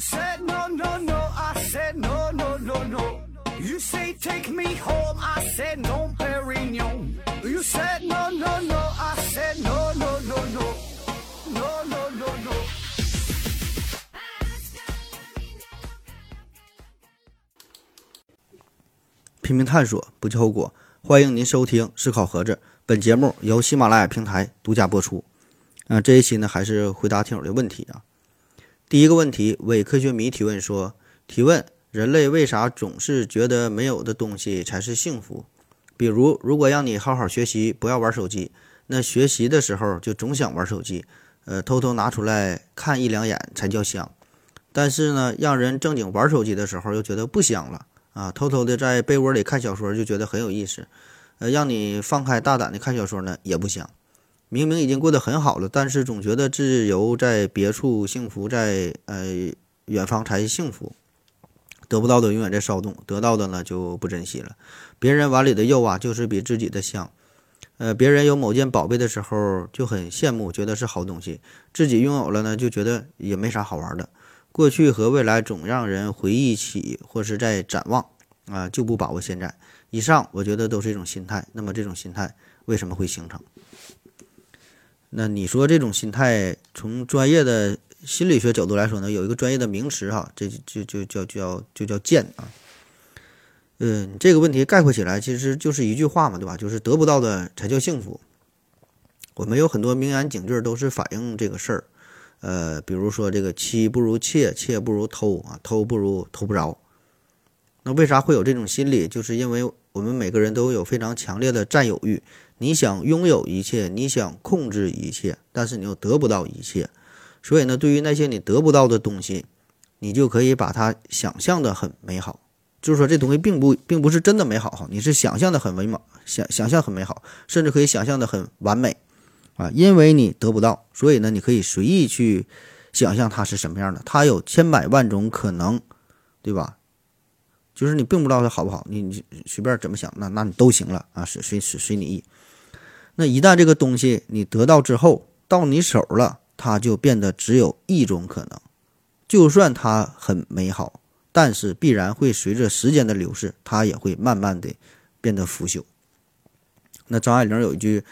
said no, no, no. I said no, no, no, no. You say take me home. I said no, Perignon. You said no, no, no. I said no, no, no, no. No, no, no, no. 拼命探索，不计后果。欢迎您收听《思考盒子》，本节目由喜马拉雅平台独家播出。啊、这一期呢还是回答听友的问题啊。第一个问题，伪科学迷提问说：提问人类为啥总是觉得没有的东西才是幸福？比如，如果让你好好学习，不要玩手机，那学习的时候就总想玩手机，呃，偷偷拿出来看一两眼才叫香。但是呢，让人正经玩手机的时候又觉得不香了。啊，偷偷的在被窝里看小说就觉得很有意思，呃，让你放开大胆的看小说呢也不香。明明已经过得很好了，但是总觉得自由在别处，幸福在呃远方才幸福。得不到的永远在骚动，得到的呢就不珍惜了。别人碗里的肉啊，就是比自己的香。呃，别人有某件宝贝的时候就很羡慕，觉得是好东西；自己拥有了呢，就觉得也没啥好玩的。过去和未来总让人回忆起，或是在展望啊，就不把握现在。以上我觉得都是一种心态。那么这种心态为什么会形成？那你说这种心态，从专业的心理学角度来说呢，有一个专业的名词哈，这就就叫叫就叫贱啊。嗯，这个问题概括起来其实就是一句话嘛，对吧？就是得不到的才叫幸福。我们有很多名言警句都是反映这个事儿。呃，比如说这个妻不如妾，妾不如偷啊，偷不如偷不着。那为啥会有这种心理？就是因为我们每个人都有非常强烈的占有欲，你想拥有一切，你想控制一切，但是你又得不到一切。所以呢，对于那些你得不到的东西，你就可以把它想象的很美好。就是说，这东西并不并不是真的美好哈，你是想象的很美好，想想象很美好，甚至可以想象的很完美。啊，因为你得不到，所以呢，你可以随意去想象它是什么样的。它有千百万种可能，对吧？就是你并不知道它好不好，你你随便怎么想，那那你都行了啊，随随随随你意。那一旦这个东西你得到之后，到你手了，它就变得只有一种可能。就算它很美好，但是必然会随着时间的流逝，它也会慢慢的变得腐朽。那张爱玲有一句。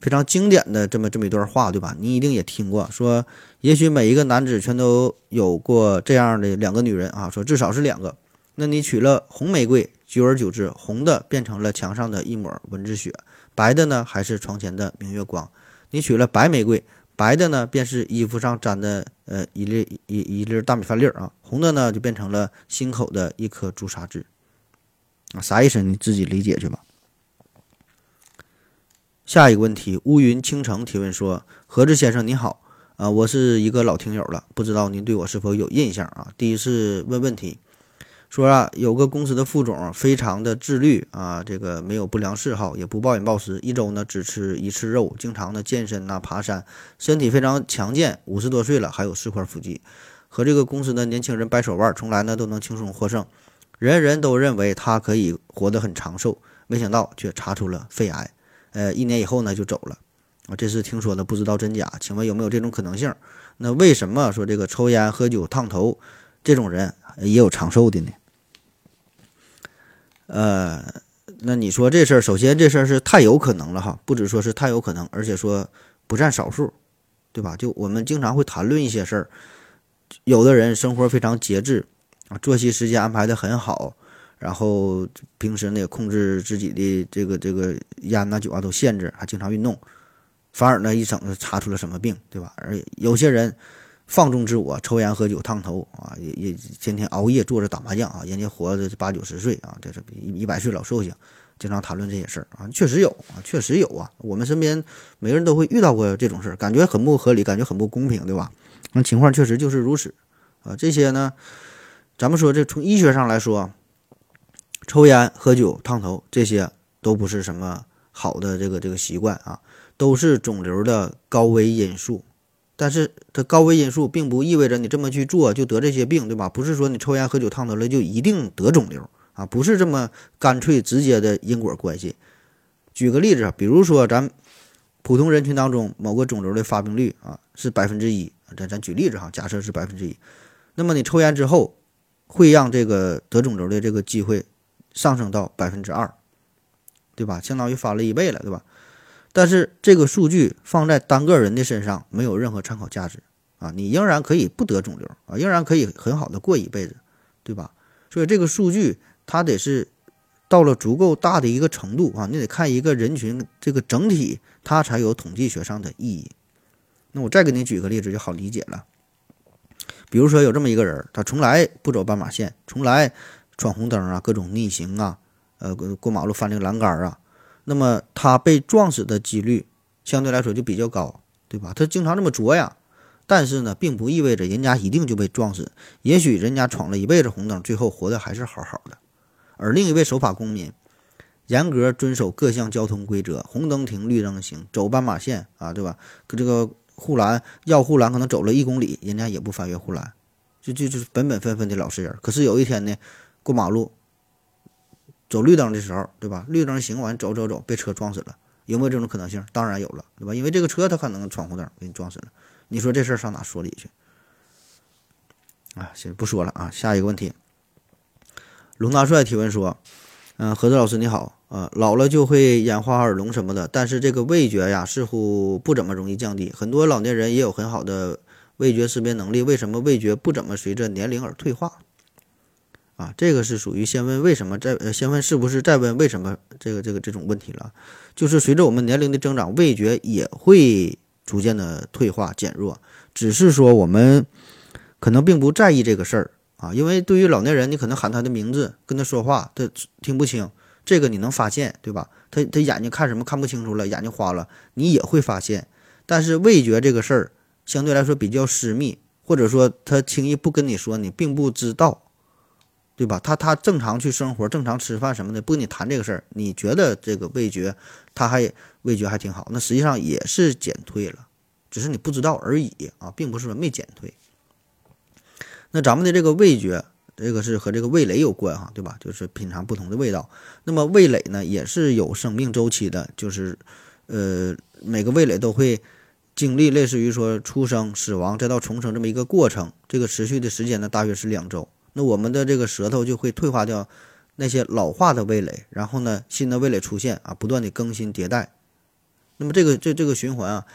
非常经典的这么这么一段话，对吧？你一定也听过，说也许每一个男子全都有过这样的两个女人啊，说至少是两个。那你娶了红玫瑰，久而久之，红的变成了墙上的一抹蚊子血，白的呢还是床前的明月光。你娶了白玫瑰，白的呢便是衣服上沾的呃一粒一一粒大米饭粒儿啊，红的呢就变成了心口的一颗朱砂痣啊，啥意思？你自己理解去吧。下一个问题，乌云倾城提问说：“何志先生你好，啊，我是一个老听友了，不知道您对我是否有印象啊？第一次问问题，说啊，有个公司的副总非常的自律啊，这个没有不良嗜好，也不暴饮暴食，一周呢只吃一次肉，经常的健身呐、爬山，身体非常强健，五十多岁了还有四块腹肌，和这个公司的年轻人掰手腕，从来呢都能轻松获胜，人人都认为他可以活得很长寿，没想到却查出了肺癌。”呃，一年以后呢就走了，啊，这是听说的，不知道真假。请问有没有这种可能性？那为什么说这个抽烟、喝酒、烫头这种人也有长寿的呢？呃，那你说这事儿，首先这事儿是太有可能了哈，不止说是太有可能，而且说不占少数，对吧？就我们经常会谈论一些事儿，有的人生活非常节制啊，作息时间安排的很好。然后平时呢也控制自己的这个这个烟呐酒啊都限制，还经常运动，反而呢一整查出了什么病，对吧？而有些人放纵自我，抽烟喝酒烫头啊，也也天天熬夜坐着打麻将啊，人家活的八九十岁啊，这是一一百岁老寿星，经常谈论这些事儿啊，确实有啊，确实有啊，我们身边每个人都会遇到过这种事儿，感觉很不合理，感觉很不公平，对吧？那情况确实就是如此啊，这些呢，咱们说这从医学上来说。抽烟、喝酒、烫头，这些都不是什么好的这个这个习惯啊，都是肿瘤的高危因素。但是它高危因素并不意味着你这么去做就得这些病，对吧？不是说你抽烟、喝酒、烫头了就一定得肿瘤啊，不是这么干脆直接的因果关系。举个例子，比如说咱普通人群当中某个肿瘤的发病率啊是百分之一，咱咱举例子哈，假设是百分之一，那么你抽烟之后，会让这个得肿瘤的这个机会上升到百分之二，对吧？相当于翻了一倍了，对吧？但是这个数据放在单个人的身上没有任何参考价值啊！你仍然可以不得肿瘤啊，仍然可以很好的过一辈子，对吧？所以这个数据它得是到了足够大的一个程度啊，你得看一个人群这个整体，它才有统计学上的意义。那我再给你举个例子就好理解了，比如说有这么一个人，他从来不走斑马线，从来闯红灯啊，各种逆行啊，呃，过马路翻这个栏杆啊。那么他被撞死的几率相对来说就比较高，对吧？他经常这么作呀，但是呢，并不意味着人家一定就被撞死。也许人家闯了一辈子红灯，最后活的还是好好的。而另一位守法公民，严格遵守各项交通规则，红灯停，绿灯行，走斑马线啊，对吧？可这个护栏要护栏，可能走了一公里，人家也不翻越护栏，就就就是本本分分的老实人。可是有一天呢，过马路。走绿灯的时候，对吧？绿灯行完，走走走，被车撞死了，有没有这种可能性？当然有了，对吧？因为这个车它可能闯红灯，给你撞死了。你说这事儿上哪说理去？啊，行，不说了啊。下一个问题，龙大帅提问说：“嗯，何子老师你好，呃，老了就会眼花耳聋什么的，但是这个味觉呀，似乎不怎么容易降低。很多老年人也有很好的味觉识别能力，为什么味觉不怎么随着年龄而退化？”啊，这个是属于先问为什么，再呃先问是不是，再问为什么这个这个这种问题了。就是随着我们年龄的增长，味觉也会逐渐的退化减弱，只是说我们可能并不在意这个事儿啊。因为对于老年人，你可能喊他的名字，跟他说话，他听不清，这个你能发现，对吧？他他眼睛看什么看不清楚了，眼睛花了，你也会发现。但是味觉这个事儿相对来说比较私密，或者说他轻易不跟你说，你并不知道。对吧？他他正常去生活，正常吃饭什么的，不跟你谈这个事儿。你觉得这个味觉，他还味觉还挺好，那实际上也是减退了，只是你不知道而已啊，并不是说没减退。那咱们的这个味觉，这个是和这个味蕾有关哈，对吧？就是品尝不同的味道。那么味蕾呢，也是有生命周期的，就是呃，每个味蕾都会经历类似于说出生、死亡再到重生这么一个过程，这个持续的时间呢，大约是两周。那我们的这个舌头就会退化掉那些老化的味蕾，然后呢，新的味蕾出现啊，不断的更新迭代。那么这个这这个循环啊，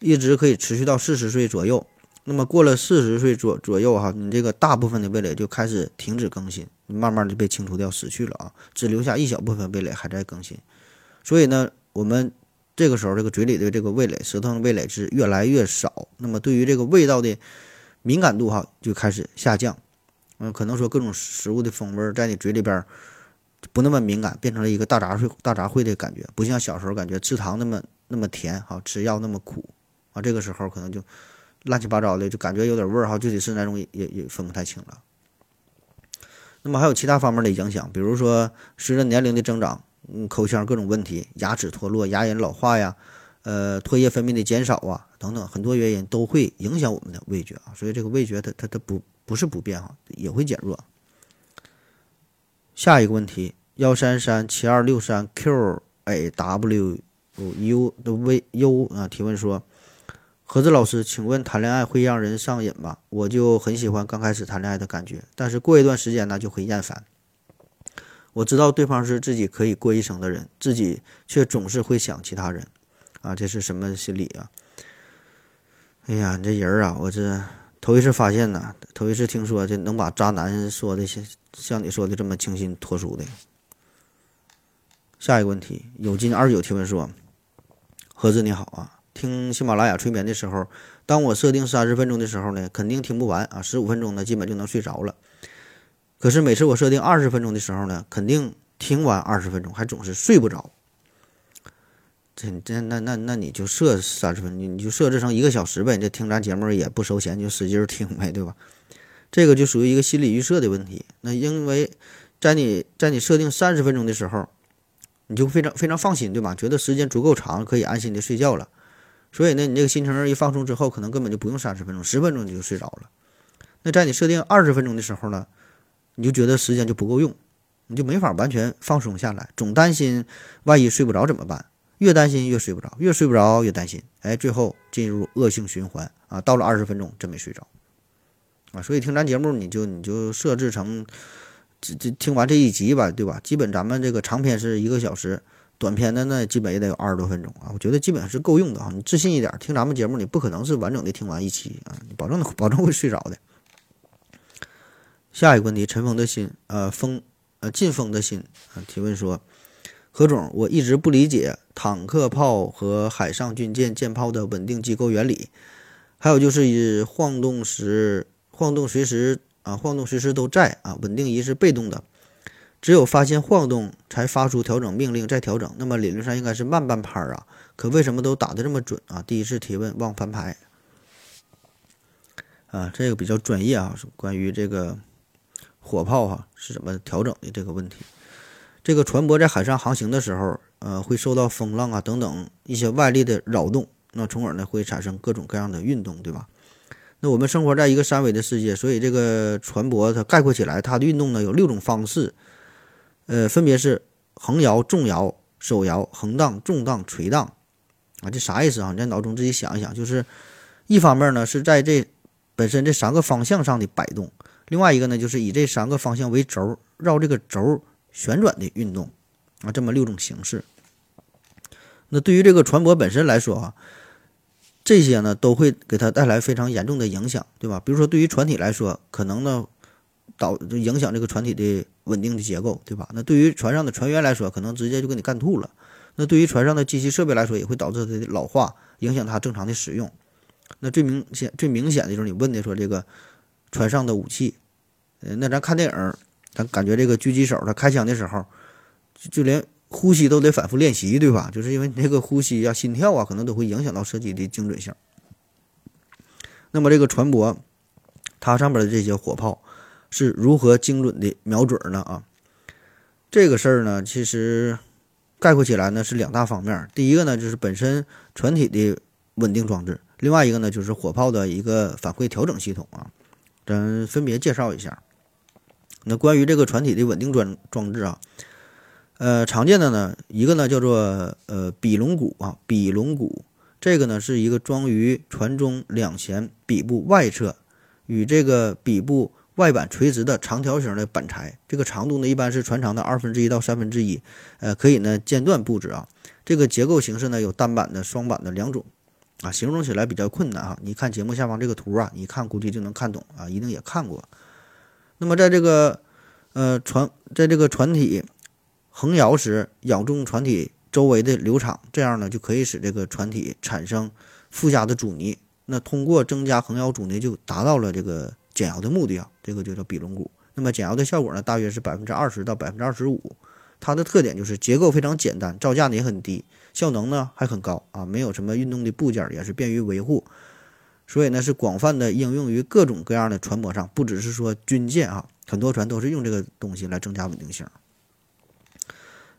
一直可以持续到四十岁左右。那么过了四十岁左左右哈，你这个大部分的味蕾就开始停止更新，慢慢的被清除掉，死去了啊，只留下一小部分味蕾还在更新。所以呢，我们这个时候这个嘴里的这个味蕾，舌头的味蕾是越来越少。那么对于这个味道的敏感度哈，就开始下降。嗯，可能说各种食物的风味在你嘴里边不那么敏感，变成了一个大杂烩、大杂烩的感觉，不像小时候感觉吃糖那么那么甜，哈，吃药那么苦啊。这个时候可能就乱七八糟的，就感觉有点味儿哈，具体是哪种也也分不太清了。那么还有其他方面的影响，比如说随着年龄的增长，嗯，口腔各种问题，牙齿脱落、牙龈老化呀，呃，唾液分泌的减少啊，等等，很多原因都会影响我们的味觉啊。所以这个味觉它它它不。不是不变哈，也会减弱。下一个问题，幺三三七二六三 Q A W U V U 啊提问说，何子老师，请问谈恋爱会让人上瘾吗？我就很喜欢刚开始谈恋爱的感觉，但是过一段时间呢就会厌烦。我知道对方是自己可以过一生的人，自己却总是会想其他人，啊，这是什么心理啊？哎呀，你这人啊，我这。头一次发现呢，头一次听说这能把渣男说的像像你说的这么清新脱俗的。下一个问题，有金二十九提问说：“何子你好啊，听喜马拉雅催眠的时候，当我设定三十分钟的时候呢，肯定听不完啊，十五分钟呢基本就能睡着了。可是每次我设定二十分钟的时候呢，肯定听完二十分钟还总是睡不着。”这这那那那你就设三十分，你你就设置成一个小时呗。你这听咱节目也不收钱，就使劲听呗，对吧？这个就属于一个心理预设的问题。那因为在你在你设定三十分钟的时候，你就非常非常放心，对吧？觉得时间足够长，可以安心的睡觉了。所以呢，你这个心情一放松之后，可能根本就不用三十分钟，十分钟你就睡着了。那在你设定二十分钟的时候呢，你就觉得时间就不够用，你就没法完全放松下来，总担心万一睡不着怎么办？越担心越睡不着，越睡不着越担心，哎，最后进入恶性循环啊！到了二十分钟真没睡着，啊。所以听咱节目，你就你就设置成这这听完这一集吧，对吧？基本咱们这个长篇是一个小时，短篇的那基本也得有二十多分钟啊。我觉得基本上是够用的啊。你自信一点，听咱们节目你不可能是完整的听完一期啊，你保证保证会睡着的。下一个问题，尘封的心，呃，封，呃，进封的心啊，提问说，何总，我一直不理解坦克炮和海上军舰舰炮的稳定机构原理，还有就是晃动时，晃动随时啊，晃动随时都在啊，稳定仪是被动的，只有发现晃动才发出调整命令再调整，那么理论上应该是慢半拍啊，可为什么都打得这么准啊？第一次提问忘翻牌，啊，这个比较专业啊，关于这个。火炮哈是怎么调整的这个问题？这个船舶在海上航行的时候，呃，会受到风浪啊等等一些外力的扰动，那从而呢会产生各种各样的运动，对吧？那我们生活在一个三维的世界，所以这个船舶它概括起来，它的运动呢有六种方式，呃，分别是横摇、纵摇、手摇、横荡、纵荡、垂荡啊，这啥意思啊？你在脑中自己想一想，就是一方面呢是在这本身这三个方向上的摆动。另外一个呢，就是以这三个方向为轴，绕这个轴旋转的运动啊，这么六种形式。那对于这个船舶本身来说啊，这些呢都会给它带来非常严重的影响，对吧？比如说对于船体来说，可能呢导影响这个船体的稳定的结构，对吧？那对于船上的船员来说，可能直接就给你干吐了。那对于船上的机器设备来说，也会导致它的老化，影响它正常的使用。那最明显、最明显的就是你问的说这个船上的武器。呃，那咱看电影，咱感觉这个狙击手他开枪的时候，就连呼吸都得反复练习，对吧？就是因为那个呼吸啊、心跳啊，可能都会影响到射击的精准性。那么这个船舶，它上面的这些火炮是如何精准的瞄准呢？啊，这个事儿呢，其实概括起来呢是两大方面。第一个呢，就是本身船体的稳定装置；另外一个呢，就是火炮的一个反馈调整系统啊。咱分别介绍一下。那关于这个船体的稳定装装置啊，呃，常见的呢，一个呢叫做呃比龙骨啊，比龙骨，这个呢是一个装于船中两舷底部外侧，与这个底部外板垂直的长条形的板材，这个长度呢一般是船长的二分之一到三分之一，呃，可以呢间断布置啊。这个结构形式呢有单板的、双板的两种啊，形容起来比较困难啊。你看节目下方这个图啊，你看估计就能看懂啊，一定也看过。那么，在这个，呃，船在这个船体横摇时，咬中船体周围的流场，这样呢，就可以使这个船体产生附加的阻尼。那通过增加横摇阻尼，就达到了这个减摇的目的啊。这个就叫比龙骨。那么减摇的效果呢，大约是百分之二十到百分之二十五。它的特点就是结构非常简单，造价呢也很低，效能呢还很高啊，没有什么运动的部件，也是便于维护。所以呢，是广泛的应用于各种各样的船舶上，不只是说军舰啊，很多船都是用这个东西来增加稳定性。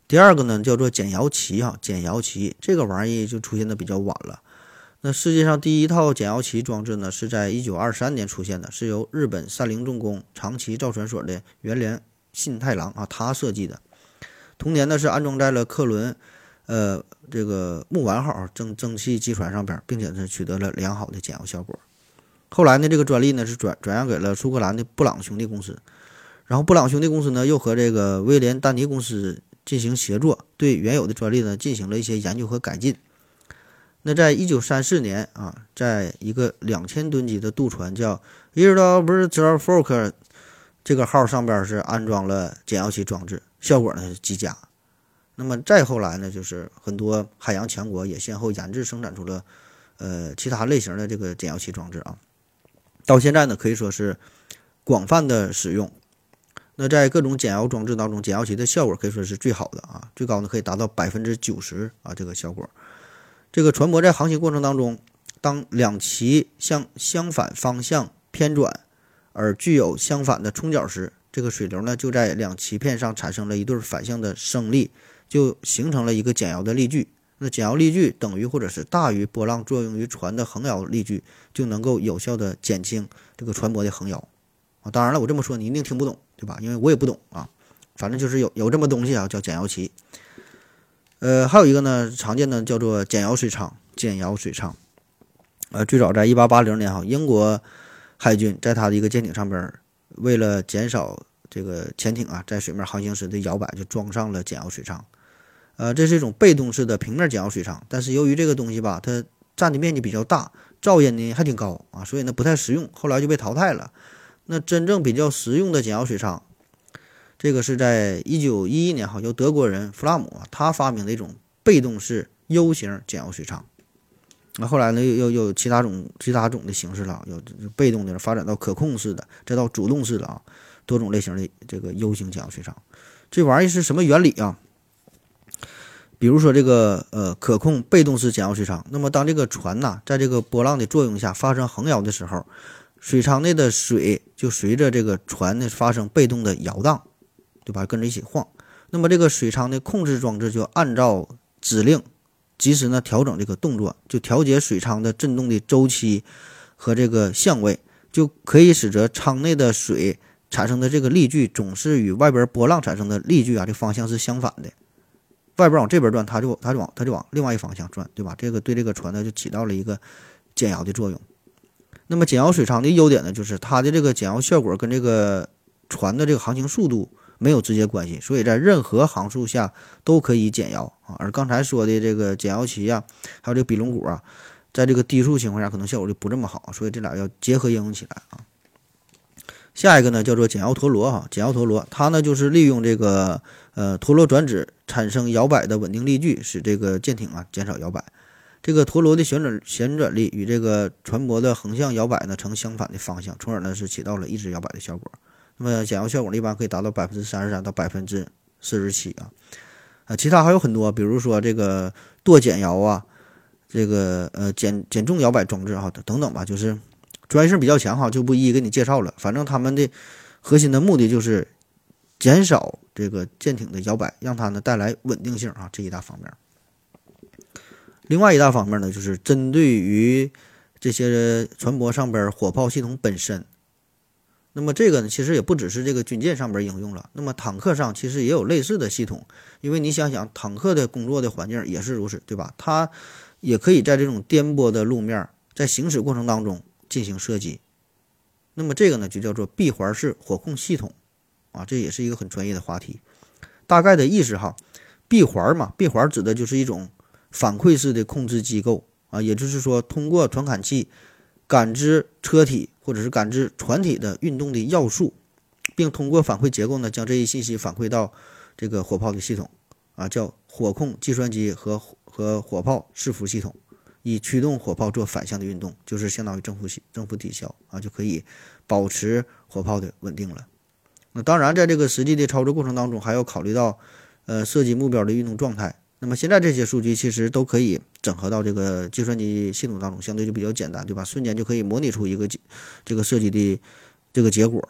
第二个呢，叫做减摇旗哈，减摇旗这个玩意就出现的比较晚了。那世界上第一套减摇旗装置呢，是在一九二三年出现的，是由日本三菱重工长崎造船所的原连信太郎啊他设计的。同年呢，是安装在了客轮。呃，这个木丸号蒸蒸汽机船上边，并且呢取得了良好的减摇效果。后来呢，这个专利呢是转转让给了苏格兰的布朗兄弟公司，然后布朗兄弟公司呢又和这个威廉丹尼公司进行协作，对原有的专利呢进行了一些研究和改进。那在一九三四年啊，在一个两千吨级的渡船叫 e r d o b e r t f o r k 这个号上边是安装了减摇器装置，效果呢是极佳。那么再后来呢，就是很多海洋强国也先后研制生产出了，呃，其他类型的这个减摇器装置啊。到现在呢，可以说是广泛的使用。那在各种减摇装置当中，减摇器的效果可以说是最好的啊，最高呢可以达到百分之九十啊，这个效果。这个船舶在航行过程当中，当两鳍向相反方向偏转，而具有相反的冲角时，这个水流呢就在两鳍片上产生了一对反向的升力。就形成了一个减摇的力矩，那减摇力矩等于或者是大于波浪作用于船的横摇力矩，就能够有效的减轻这个船舶的横摇啊。当然了，我这么说你一定听不懂，对吧？因为我也不懂啊。反正就是有有这么东西啊，叫减摇旗。呃，还有一个呢，常见的叫做减摇水舱。减摇水舱，呃，最早在一八八零年哈，英国海军在他的一个舰艇上边，为了减少这个潜艇啊在水面航行时的摇摆，就装上了减摇水舱。呃，这是一种被动式的平面减摇水舱，但是由于这个东西吧，它占的面积比较大，噪音呢还挺高啊，所以呢不太实用，后来就被淘汰了。那真正比较实用的减摇水舱，这个是在一九一一年哈，由德国人弗拉姆，他发明的一种被动式 U 型减摇水舱。那后来呢，又又有其他种其他种的形式了，有被动的发展到可控式的，再到主动式的啊，多种类型的这个 U 型减摇水舱。这玩意儿是什么原理啊？比如说这个呃可控被动式减摇水舱，那么当这个船呐在这个波浪的作用下发生横摇的时候，水舱内的水就随着这个船呢发生被动的摇荡，对吧？跟着一起晃。那么这个水舱的控制装置就按照指令，及时呢调整这个动作，就调节水舱的振动的周期和这个相位，就可以使得舱内的水产生的这个力矩总是与外边波浪产生的力矩啊这方向是相反的。外边往这边转，它就它就往它就往另外一方向转，对吧？这个对这个船呢就起到了一个减摇的作用。那么减摇水舱的优点呢，就是它的这个减摇效果跟这个船的这个航行速度没有直接关系，所以在任何航速下都可以减摇啊。而刚才说的这个减摇旗啊，还有这个比龙骨啊，在这个低速情况下可能效果就不这么好，所以这俩要结合应用起来啊。下一个呢叫做减摇陀螺哈，减摇陀螺它呢就是利用这个呃陀螺转子产生摇摆的稳定力矩，使这个舰艇啊减少摇摆。这个陀螺的旋转旋转力与这个船舶的横向摇摆呢成相反的方向，从而呢是起到了抑制摇摆的效果。那么减摇效果一般可以达到百分之三十三到百分之四十七啊啊，其他还有很多，比如说这个舵减摇啊，这个呃减减重摇摆装置啊等等吧，就是。专业性比较强哈，就不一一给你介绍了。反正他们的核心的目的就是减少这个舰艇的摇摆，让它呢带来稳定性啊，这一大方面。另外一大方面呢，就是针对于这些船舶上边火炮系统本身。那么这个呢，其实也不只是这个军舰上边应用了。那么坦克上其实也有类似的系统，因为你想想，坦克的工作的环境也是如此，对吧？它也可以在这种颠簸的路面，在行驶过程当中。进行射击，那么这个呢就叫做闭环式火控系统，啊，这也是一个很专业的话题。大概的意思哈，闭环嘛，闭环指的就是一种反馈式的控制机构啊，也就是说通过传感器感知车体或者是感知船体的运动的要素，并通过反馈结构呢将这一信息反馈到这个火炮的系统啊，叫火控计算机和和火炮伺服系统。以驱动火炮做反向的运动，就是相当于正负正负抵消啊，就可以保持火炮的稳定了。那当然，在这个实际的操作过程当中，还要考虑到呃射击目标的运动状态。那么现在这些数据其实都可以整合到这个计算机系统当中，相对就比较简单，对吧？瞬间就可以模拟出一个这个射击的这个结果。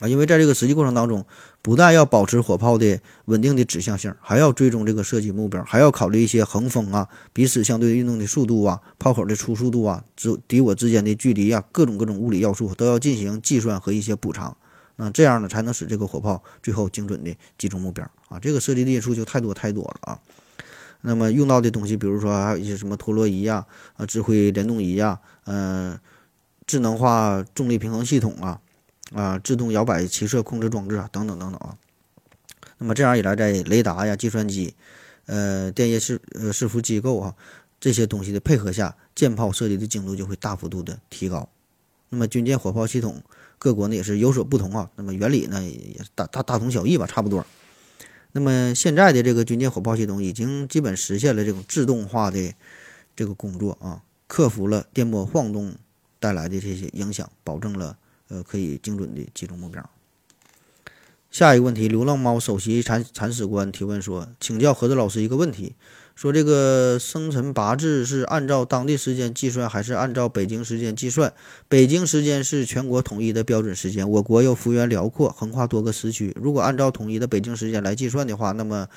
啊，因为在这个实际过程当中，不但要保持火炮的稳定的指向性，还要追踪这个射击目标，还要考虑一些横风啊、彼此相对运动的速度啊、炮口的初速度啊、之敌我之间的距离啊，各种各种物理要素都要进行计算和一些补偿。那这样呢，才能使这个火炮最后精准的击中目标啊。这个设计的因素就太多太多了啊。那么用到的东西，比如说还有一些什么陀螺仪呀、啊指挥联动仪呀、嗯智能化重力平衡系统啊。啊，自动摇摆骑射控制装置啊，等等等等啊。那么这样一来，在雷达呀、计算机、呃、电业伺呃伺服机构啊这些东西的配合下，舰炮射击的精度就会大幅度的提高。那么军舰火炮系统，各国呢也是有所不同啊。那么原理呢也大大大同小异吧，差不多。那么现在的这个军舰火炮系统已经基本实现了这种自动化的这个工作啊，克服了电波晃动带来的这些影响，保证了。呃，可以精准的击中目标。下一个问题，流浪猫首席铲铲屎官提问说：“请教何子老师一个问题，说这个生辰八字是按照当地时间计算，还是按照北京时间计算？北京时间是全国统一的标准时间。我国又幅员辽阔，横跨多个时区。如果按照统一的北京时间来计算的话，那么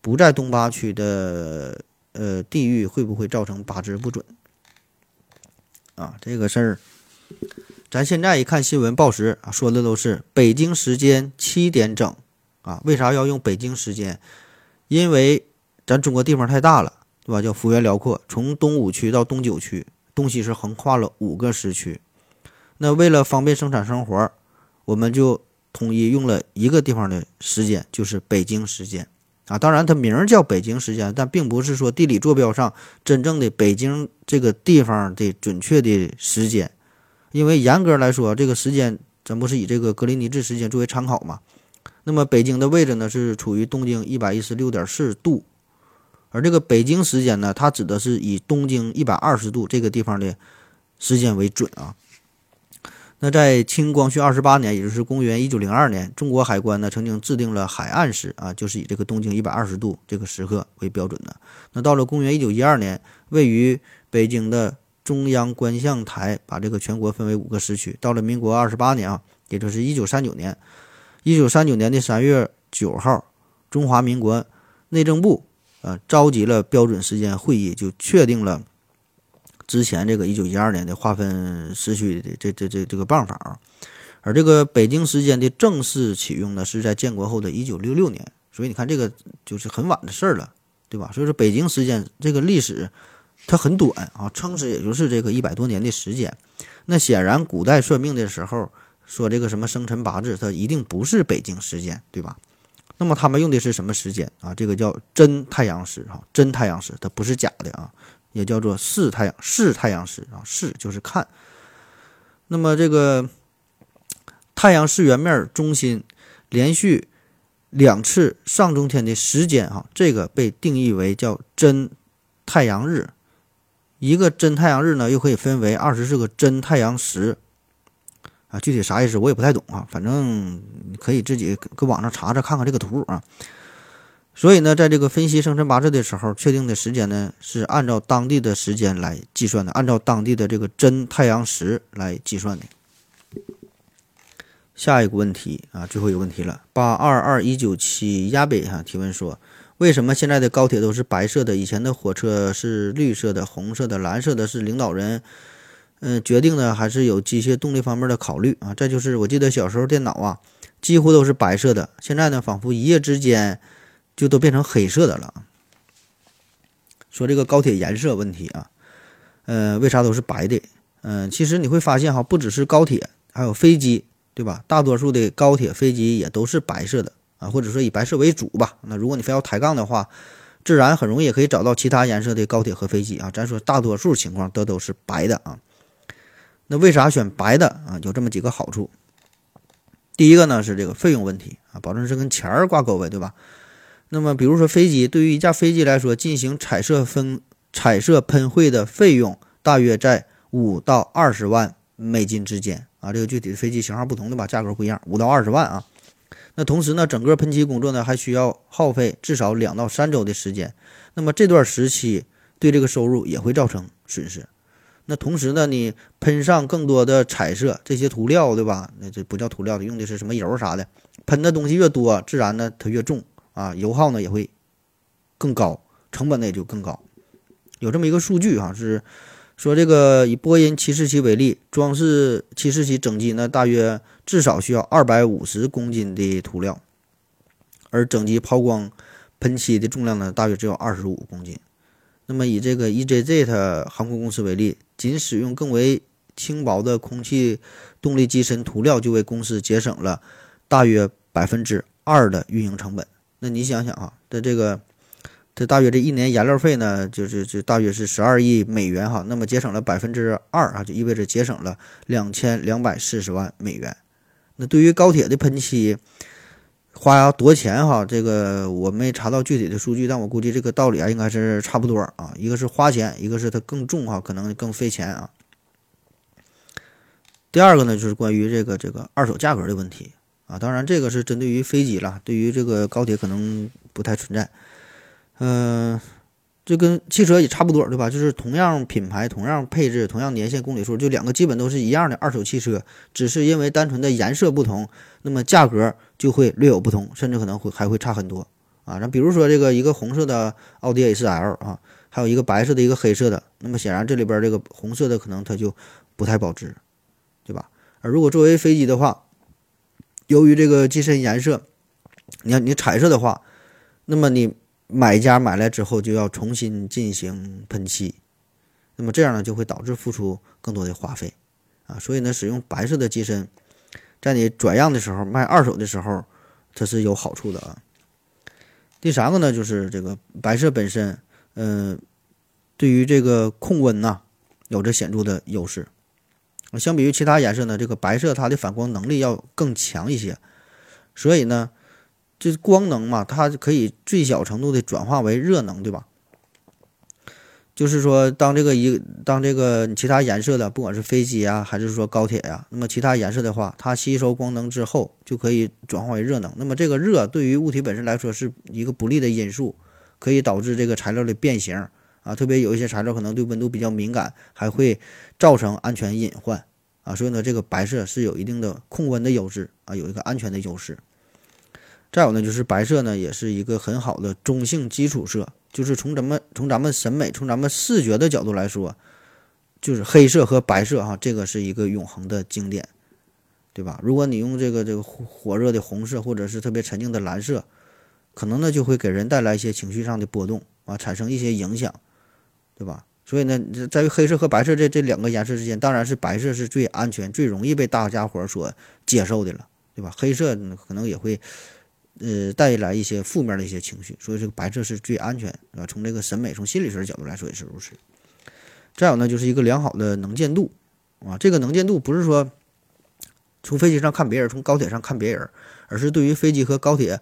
不在东八区的呃地域会不会造成八字不准？啊，这个事儿。”咱现在一看新闻报时啊，说的都是北京时间七点整，啊，为啥要用北京时间？因为咱中国地方太大了，对吧？叫幅员辽阔，从东五区到东九区，东西是横跨了五个时区。那为了方便生产生活，我们就统一用了一个地方的时间，就是北京时间啊。当然，它名儿叫北京时间，但并不是说地理坐标上真正的北京这个地方的准确的时间，因为严格来说，这个时间咱不是以这个格林尼治时间作为参考嘛？那么北京的位置呢是处于东经一百一十六点四度，而这个北京时间呢，它指的是以东经一百二十度这个地方的时间为准啊。那在清光绪二十八年，也就是公元一九零二年，中国海关呢曾经制定了海岸时啊，就是以这个东经一百二十度这个时刻为标准的。那到了公元一九一二年，位于北京的中央观象台把这个全国分为五个时区。到了民国二十八年啊，也就是一九三九年，一九三九年的三月九号，中华民国内政部呃召集了标准时间会议，就确定了。之前这个一九一二年的划分时区的这这这这个办法啊，而这个北京时间的正式启用呢，是在建国后的一九六六年，所以你看这个就是很晚的事儿了，对吧？所以说北京时间这个历史它很短啊，撑死也就是这个一百多年的时间。那显然古代算命的时候说这个什么生辰八字，它一定不是北京时间，对吧？那么他们用的是什么时间啊？这个叫真太阳时啊，真太阳时，它不是假的啊。也叫做视太阳，视太阳时啊，视就是看。那么这个太阳视圆面中心连续两次上中天的时间啊，这个被定义为叫真太阳日。一个真太阳日呢，又可以分为二十四个真太阳时啊。具体啥意思我也不太懂啊，反正可以自己搁网上查查看看这个图啊。所以呢，在这个分析生辰八字的时候，确定的时间呢是按照当地的时间来计算的，按照当地的这个真太阳时来计算的。下一个问题啊，最后一个问题了。八二二一九七亚北哈提问说，为什么现在的高铁都是白色的？以前的火车是绿色的、红色的、蓝色的？是领导人嗯决定的，还是有机械动力方面的考虑啊？再就是，我记得小时候电脑啊几乎都是白色的，现在呢仿佛一夜之间。就都变成黑色的了。说这个高铁颜色问题啊，呃，为啥都是白的？嗯，其实你会发现哈，不只是高铁，还有飞机，对吧？大多数的高铁、飞机也都是白色的啊，或者说以白色为主吧。那如果你非要抬杠的话，自然很容易也可以找到其他颜色的高铁和飞机啊。咱说大多数情况都都是白的啊。那为啥选白的啊？有这么几个好处。第一个呢是这个费用问题啊，保证是跟钱儿挂钩呗，对吧？那么，比如说飞机，对于一架飞机来说，进行彩色分彩色喷绘的费用大约在五到二十万美金之间啊。这个具体的飞机型号不同的吧，价格不一样，五到二十万啊。那同时呢，整个喷漆工作呢，还需要耗费至少两到三周的时间。那么这段时期对这个收入也会造成损失。那同时呢，你喷上更多的彩色这些涂料，对吧？那这不叫涂料，用的是什么油啥的？喷的东西越多，自然呢它越重。啊，油耗呢也会更高，成本呢也就更高。有这么一个数据哈，是说这个以波音七四七为例，装饰七四七整机呢，大约至少需要二百五十公斤的涂料，而整机抛光喷漆的重量呢，大约只有二十五公斤。那么以这个 EJZT 航空公司为例，仅使用更为轻薄的空气动力机身涂料，就为公司节省了大约百分之二的运营成本。那你想想啊，这这个，这大约这一年燃料费呢，就是就大约是十二亿美元哈。那么节省了百分之二啊，就意味着节省了两千两百四十万美元。那对于高铁的喷漆花多钱哈？这个我没查到具体的数据，但我估计这个道理啊应该是差不多啊。一个是花钱，一个是它更重哈，可能更费钱啊。第二个呢，就是关于这个这个二手价格的问题。啊，当然这个是针对于飞机了，对于这个高铁可能不太存在。嗯，这跟汽车也差不多，对吧？就是同样品牌、同样配置、同样年限、公里数，就两个基本都是一样的二手汽车，只是因为单纯的颜色不同，那么价格就会略有不同，甚至可能会还会差很多啊。那比如说这个一个红色的奥迪 A4L 啊，还有一个白色的一个黑色的，那么显然这里边这个红色的可能它就不太保值，对吧？而如果作为飞机的话，由于这个机身颜色，你看你彩色的话，那么你买家买来之后就要重新进行喷漆，那么这样呢就会导致付出更多的花费，啊，所以呢，使用白色的机身，在你转让的时候卖二手的时候，它是有好处的啊。第三个呢，就是这个白色本身，嗯，对于这个控温呐，有着显著的优势。相比于其他颜色呢，这个白色它的反光能力要更强一些，所以呢，就是光能嘛，它可以最小程度的转化为热能，对吧？就是说，当这个一当这个其他颜色的，不管是飞机啊，还是说高铁呀，那么其他颜色的话，它吸收光能之后就可以转化为热能。那么这个热对于物体本身来说是一个不利的因素，可以导致这个材料的变形啊。特别有一些材料可能对温度比较敏感，还会造成安全隐患啊。所以呢，这个白色是有一定的控温的优势啊，有一个安全的优势。再有呢，就是白色呢，也是一个很好的中性基础色。就是从咱们从咱们审美、从咱们视觉的角度来说，就是黑色和白色哈，这个是一个永恒的经典，对吧？如果你用这个这个火热的红色，或者是特别沉静的蓝色，可能呢就会给人带来一些情绪上的波动啊，产生一些影响，对吧？所以呢，在于黑色和白色这这两个颜色之间，当然是白色是最安全、最容易被大家伙所接受的了，对吧？黑色可能也会。呃，带来一些负面的一些情绪，所以这个白色是最安全啊。从这个审美、从心理学的角度来说也是如此。再有呢，就是一个良好的能见度啊。这个能见度不是说从飞机上看别人，从高铁上看别人，而是对于飞机和高铁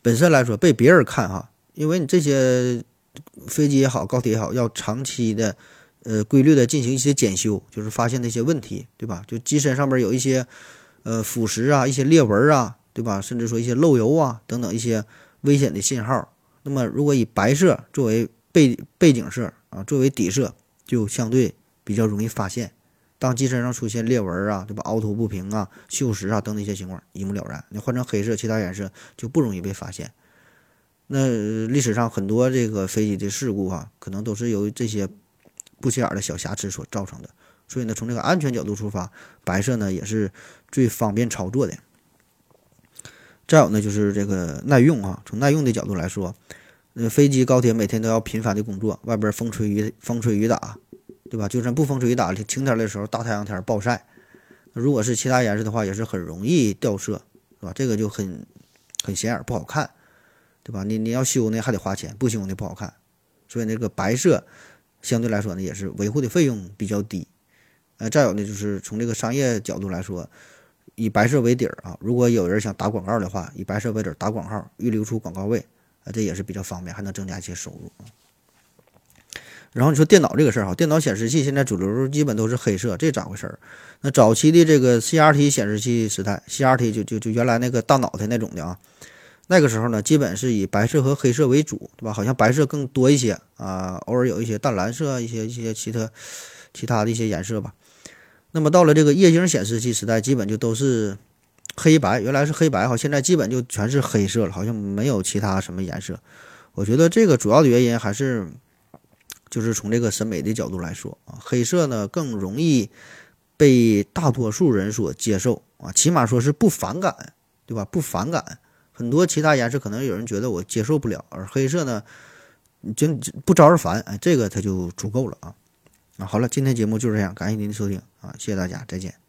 本身来说，被别人看哈，因为你这些飞机也好，高铁也好，要长期的呃规律的进行一些检修，就是发现那些问题，对吧？就机身上面有一些呃腐蚀啊，一些裂纹啊。对吧？甚至说一些漏油啊等等一些危险的信号。那么，如果以白色作为背背景色啊，作为底色，就相对比较容易发现。当机身上出现裂纹啊，对吧？凹凸不平啊、锈蚀啊等等一些情况，一目了然。你换成黑色，其他颜色就不容易被发现。那历史上很多这个飞机的事故啊，可能都是由于这些不起眼的小瑕疵所造成的。所以呢，从这个安全角度出发，白色呢也是最方便操作的。再有呢，就是这个耐用啊。从耐用的角度来说，那，飞机、高铁每天都要频繁的工作，外边风吹雨风吹雨打，对吧？就算不风吹雨打，晴天的时候，大太阳天暴晒，如果是其他颜色的话，也是很容易掉色，是吧？这个就很很显眼，不好看，对吧？你你要修呢，还得花钱，不修呢不好看。所以那个白色相对来说呢，也是维护的费用比较低。呃，再有呢，就是从这个商业角度来说。以白色为底儿啊，如果有人想打广告的话，以白色为底儿打广告，预留出广告位啊，这也是比较方便，还能增加一些收入啊。然后你说电脑这个事儿哈，电脑显示器现在主流基本都是黑色，这咋回事儿？那早期的这个 CRT 显示器时代，CRT 就就就原来那个大脑袋那种的啊，那个时候呢，基本是以白色和黑色为主，对吧？好像白色更多一些啊，偶尔有一些淡蓝色，一些一些其他其他的一些颜色吧。那么到了这个液晶显示器时代，基本就都是黑白。原来是黑白哈，现在基本就全是黑色了，好像没有其他什么颜色。我觉得这个主要的原因还是就是从这个审美的角度来说啊，黑色呢更容易被大多数人所接受啊，起码说是不反感，对吧？不反感。很多其他颜色可能有人觉得我接受不了，而黑色呢，就不招人烦，哎，这个它就足够了啊。啊，好了，今天节目就是这样，感谢您的收听啊，谢谢大家，再见。